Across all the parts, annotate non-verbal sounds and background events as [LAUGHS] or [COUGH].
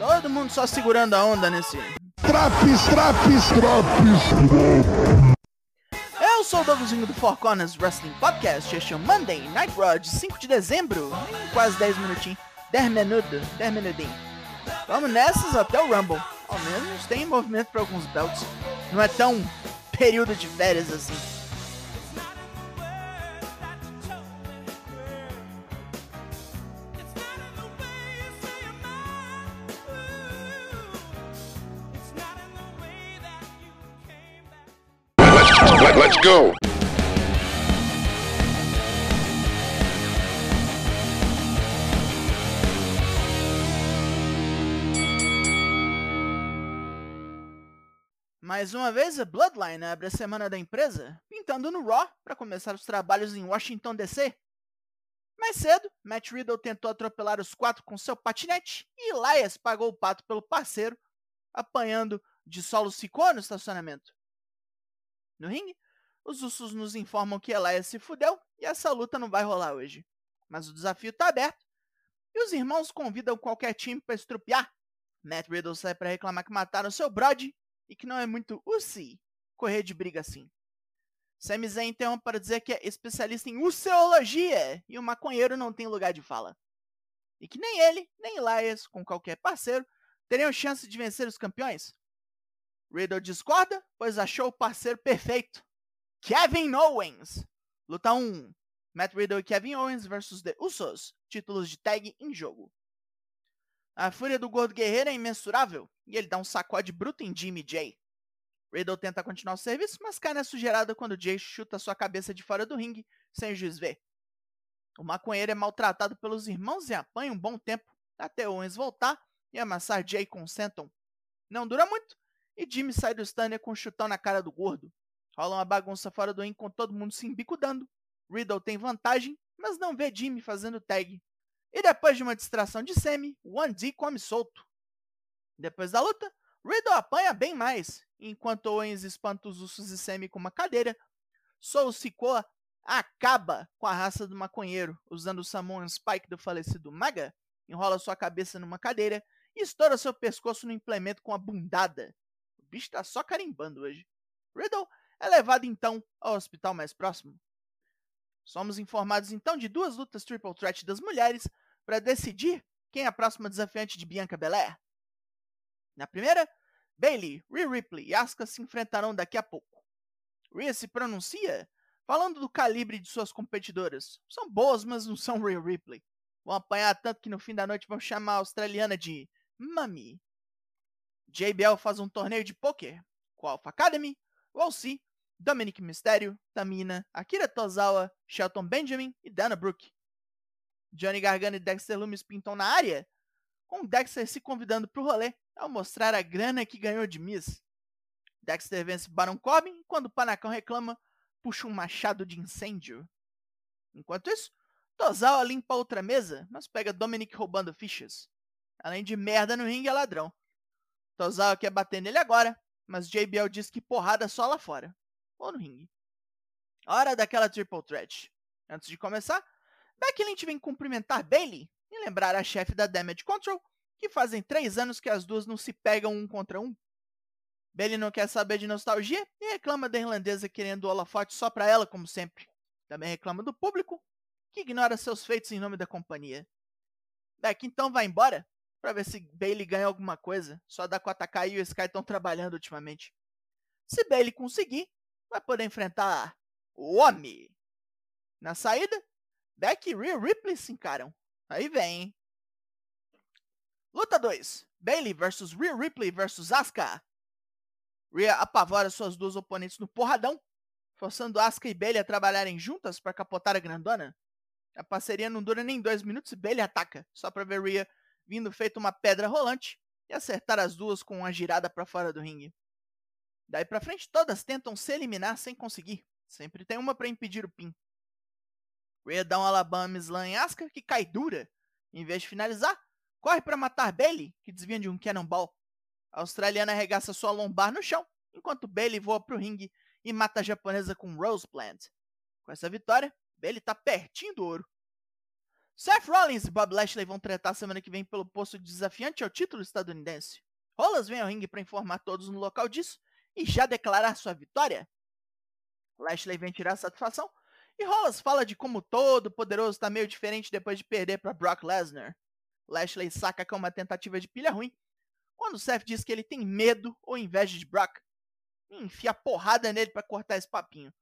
Todo mundo só segurando a onda nesse. Traps, traps, traps. Eu sou o Douglasinho do Four Corners Wrestling Podcast. Este é o Monday Night Raw de 5 de dezembro. Em quase 10 minutinhos. 10 minutos, 10 minutinhos. Vamos nessas até o Rumble. Ao menos tem movimento para alguns belts. Não é tão período de férias assim. Let's go. Mais uma vez, a Bloodline abre a semana da empresa, pintando no Raw para começar os trabalhos em Washington DC. Mais cedo, Matt Riddle tentou atropelar os quatro com seu patinete e Elias pagou o pato pelo parceiro, apanhando de solo ficou no estacionamento. No ringue, os Usos nos informam que Elias se fudeu e essa luta não vai rolar hoje. Mas o desafio está aberto e os irmãos convidam qualquer time para estrupiar. Matt Riddle sai para reclamar que mataram seu Brody e que não é muito Uzi correr de briga assim. Sami Zayn interrompe para dizer que é especialista em useologia e o maconheiro não tem lugar de fala. E que nem ele, nem Elias, com qualquer parceiro, teriam chance de vencer os campeões. Riddle discorda, pois achou o parceiro perfeito. Kevin Owens. Luta 1. Matt Riddle e Kevin Owens versus The Usos. Títulos de tag em jogo. A fúria do gordo guerreiro é imensurável e ele dá um sacode bruto em Jimmy J. Riddle tenta continuar o serviço, mas cai na sujeirada quando Jay chuta sua cabeça de fora do ringue sem o juiz ver. O maconheiro é maltratado pelos irmãos e apanha um bom tempo até Owens voltar e amassar Jay com Senton. Não dura muito e Jimmy sai do Stunner com um chutão na cara do gordo. Rola uma bagunça fora do ring com todo mundo se embicudando. Riddle tem vantagem, mas não vê Jimmy fazendo tag. E depois de uma distração de Semi, One D come solto. Depois da luta, Riddle apanha bem mais, enquanto Owens espanta os Usos e Semi com uma cadeira. Soul Sikoa acaba com a raça do maconheiro, usando o Samoan Spike do falecido Maga, enrola sua cabeça numa cadeira e estoura seu pescoço no implemento com a bundada. O bicho tá só carimbando hoje. Riddle é levado então ao hospital mais próximo. Somos informados então de duas lutas Triple Threat das mulheres para decidir quem é a próxima desafiante de Bianca Belair. Na primeira, Bailey, Rhea Ripley e Asuka se enfrentarão daqui a pouco. Rhea se pronuncia falando do calibre de suas competidoras. São boas, mas não são Rhea Ripley. Vão apanhar tanto que no fim da noite vão chamar a australiana de Mami. JBL faz um torneio de poker com a Alpha Academy, o OC, Dominic Mysterio, Tamina, Akira Tozawa, Shelton Benjamin e Dana Brooke. Johnny Gargano e Dexter Lumis pintam na área, com Dexter se convidando para o rolê ao mostrar a grana que ganhou de Miss. Dexter vence Baron Corbin quando o Panacão reclama, puxa um machado de incêndio. Enquanto isso, Tozawa limpa outra mesa, mas pega Dominic roubando fichas. Além de merda no ringue, é ladrão. Tozawa quer bater nele agora, mas JBL diz que porrada só lá fora. Ou no ringue. Hora daquela triple threat. Antes de começar, Becky vem cumprimentar Bailey e lembrar a chefe da Damage Control que fazem três anos que as duas não se pegam um contra um. Bailey não quer saber de nostalgia e reclama da irlandesa querendo o holofote só pra ela, como sempre. Também reclama do público, que ignora seus feitos em nome da companhia. Beck então vai embora para ver se Bailey ganha alguma coisa. Só da Dakota e o Sky estão trabalhando ultimamente. Se Bailey conseguir, vai poder enfrentar o homem. Na saída, Beck e Rhea Ripley se encaram. Aí vem? Luta 2. Bailey versus Rhea Ripley versus Asuka. Rhea apavora suas duas oponentes no porradão, forçando Asuka e Bailey a trabalharem juntas para capotar a grandona. A parceria não dura nem dois minutos e Bailey ataca, só para ver Rhea vindo feito uma pedra rolante e acertar as duas com uma girada para fora do ringue. Daí para frente, todas tentam se eliminar sem conseguir. Sempre tem uma para impedir o pin. Rhea dá um Alabama Slam em Asuka, que cai dura. Em vez de finalizar, corre para matar Bailey, que desvia de um cannonball. A australiana arregaça sua lombar no chão, enquanto Bailey voa para o ringue e mata a japonesa com Rose Plant. Com essa vitória, Bailey está pertinho do ouro. Seth Rollins e Bob Lashley vão tretar semana que vem pelo posto de desafiante ao título estadunidense. Rollins vem ao ringue para informar todos no local disso e já declarar sua vitória. Lashley vem tirar satisfação e Rollins fala de como todo poderoso está meio diferente depois de perder para Brock Lesnar. Lashley saca que é uma tentativa de pilha ruim, quando Seth diz que ele tem medo ou inveja de Brock. E enfia porrada nele para cortar esse papinho.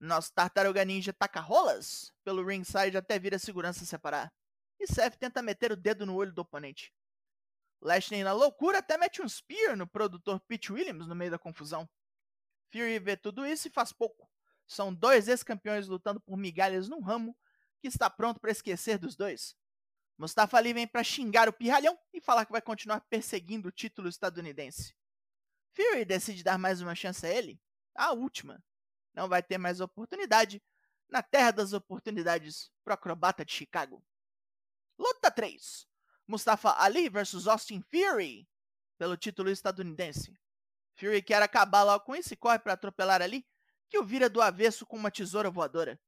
Nosso Tartaruga Ninja taca rolas pelo ringside até vir a segurança separar. E Seth tenta meter o dedo no olho do oponente. Lashley, na loucura, até mete um spear no produtor Pete Williams no meio da confusão. Fury vê tudo isso e faz pouco. São dois ex-campeões lutando por migalhas num ramo que está pronto para esquecer dos dois. Mustafa Ali vem para xingar o pirralhão e falar que vai continuar perseguindo o título estadunidense. Fury decide dar mais uma chance a ele, a última. Não vai ter mais oportunidade na terra das oportunidades pro acrobata de Chicago. Luta 3. Mustafa Ali vs Austin Fury pelo título estadunidense. Fury quer acabar logo com isso e corre para atropelar Ali, que o vira do avesso com uma tesoura voadora.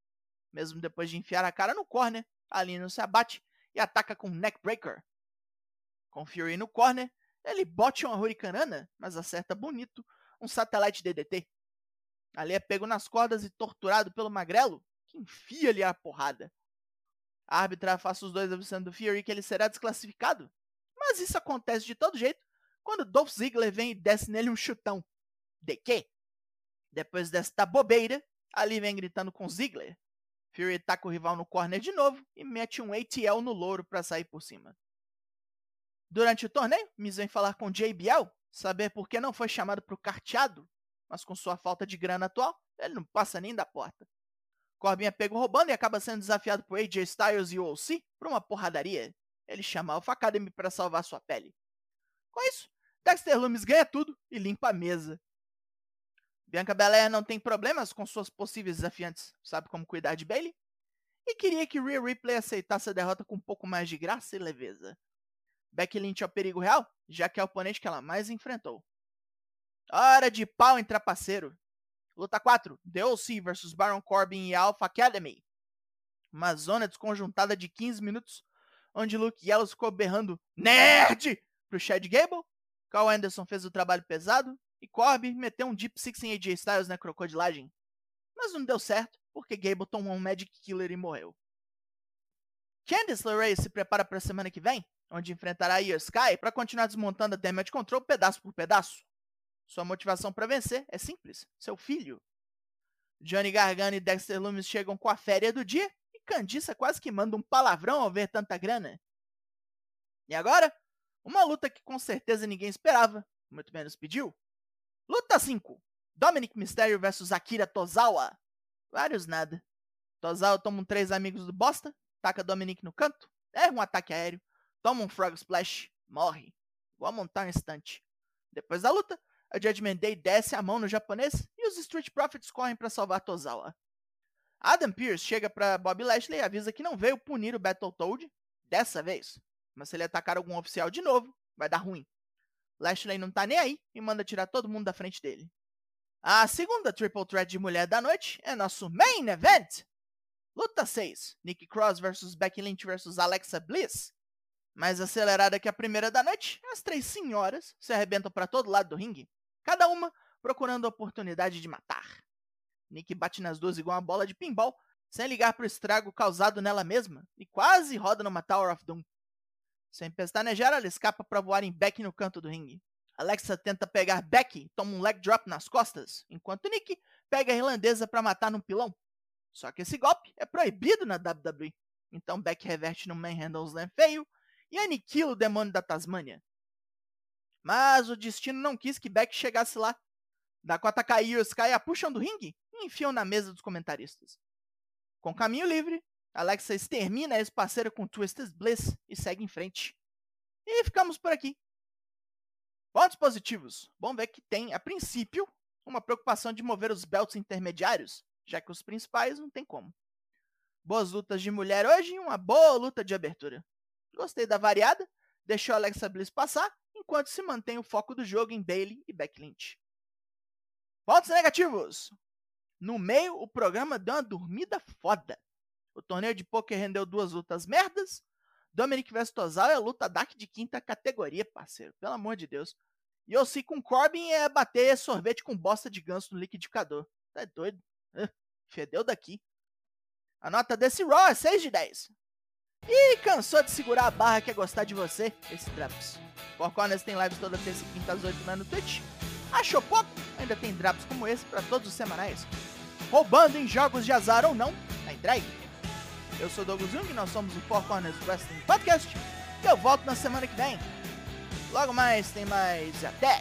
Mesmo depois de enfiar a cara no corner, Ali não se abate e ataca com um neckbreaker. Com Fury no corner, ele bote uma hurricanana, mas acerta bonito um satélite DDT. Ali é pego nas cordas e torturado pelo magrelo, que enfia-lhe a porrada. A árbitra afasta os dois avisando do Fury que ele será desclassificado. Mas isso acontece de todo jeito quando Dolph Ziggler vem e desce nele um chutão. De quê? Depois desta bobeira, Ali vem gritando com Ziggler. Fury taca o rival no corner de novo e mete um ATL no louro para sair por cima. Durante o torneio, Miz vem falar com JBL, saber por que não foi chamado para o carteado, mas com sua falta de grana atual, ele não passa nem da porta. Corbin é pego roubando e acaba sendo desafiado por AJ Styles e OC por uma porradaria. Ele chama Alpha Academy para salvar sua pele. Com isso, Dexter Lumis ganha tudo e limpa a mesa. Bianca Belair não tem problemas com suas possíveis desafiantes, sabe como cuidar de Bailey? E queria que Rhea Ripley aceitasse a derrota com um pouco mais de graça e leveza. Becky Lynch é o perigo real, já que é o oponente que ela mais enfrentou. Hora de pau em trapaceiro. Luta 4: DLC vs Baron Corbin e Alpha Academy. Uma zona desconjuntada de 15 minutos, onde Luke Yellow ficou berrando NERD pro Chad Gable. Carl Anderson fez o trabalho pesado e Corbin meteu um Deep Six em AJ Styles na crocodilagem. Mas não deu certo, porque Gable tomou um Magic Killer e morreu. Candice LeRae se prepara para a semana que vem, onde enfrentará Io Sky para continuar desmontando a Damage Control pedaço por pedaço. Sua motivação para vencer é simples: seu filho. Johnny Gargano e Dexter Lumis chegam com a férias do dia e Candice quase que manda um palavrão ao ver tanta grana. E agora, uma luta que com certeza ninguém esperava, muito menos pediu. Luta 5. Dominic Mysterio vs Akira Tozawa. Vários nada. Tozawa toma um três amigos do bosta, taca Dominic no canto, erra um ataque aéreo, toma um Frog Splash, morre. Vou montar um instante. Depois da luta, a Judgment Day desce a mão no japonês e os Street Profits correm para salvar Tozawa. Adam Pearce chega para Bob Lashley e avisa que não veio punir o Battletoad dessa vez, mas se ele atacar algum oficial de novo, vai dar ruim. Lashley não tá nem aí e manda tirar todo mundo da frente dele. A segunda Triple Threat de mulher da noite é nosso Main Event! Luta 6: Nikki Cross vs Becky Lynch vs Alexa Bliss. Mais acelerada que a primeira da noite, as três senhoras se arrebentam para todo lado do ringue, cada uma procurando a oportunidade de matar. Nikki bate nas duas igual uma bola de pinball, sem ligar para o estrago causado nela mesma, e quase roda numa Tower of Doom. Sem pestanejar, ela escapa para voar em Beck no canto do ringue. Alexa tenta pegar Becky e toma um leg drop nas costas, enquanto Nick pega a irlandesa para matar num pilão. Só que esse golpe é proibido na WWE. Então Beck reverte no Manhandle Slam feio e aniquila o demônio da Tasmania. Mas o destino não quis que Beck chegasse lá. Dakota Kai e Sky a puxam do ringue e enfiam na mesa dos comentaristas. Com caminho livre, Alexa extermina esse parceiro com Twisted Bliss e segue em frente. E ficamos por aqui. Pontos positivos. Bom ver que tem, a princípio, uma preocupação de mover os belts intermediários, já que os principais não tem como. Boas lutas de mulher hoje e uma boa luta de abertura. Gostei da variada, deixou Alexa Bliss passar, enquanto se mantém o foco do jogo em Bailey e Beck Lynch. Pontos negativos. No meio, o programa deu uma dormida foda. O torneio de poker rendeu duas lutas merdas. Dominic Vestosal é luta DAC de quinta categoria, parceiro. Pelo amor de Deus. E eu sei com Corbin é bater sorvete com bosta de ganso no liquidificador. Tá doido? [LAUGHS] Fedeu daqui. A nota desse Raw é 6 de 10. E cansou de segurar a barra quer gostar de você? Esse Drops. Four Corners tem lives toda terça e quinta às 8 da no Twitch. Achou pouco? Ainda tem drops como esse para todos os semanais. Roubando em jogos de azar ou não, tá entregue. Eu sou Douglas Jung, nós somos o Four Corners Wrestling Podcast. E eu volto na semana que vem. Logo mais tem mais até!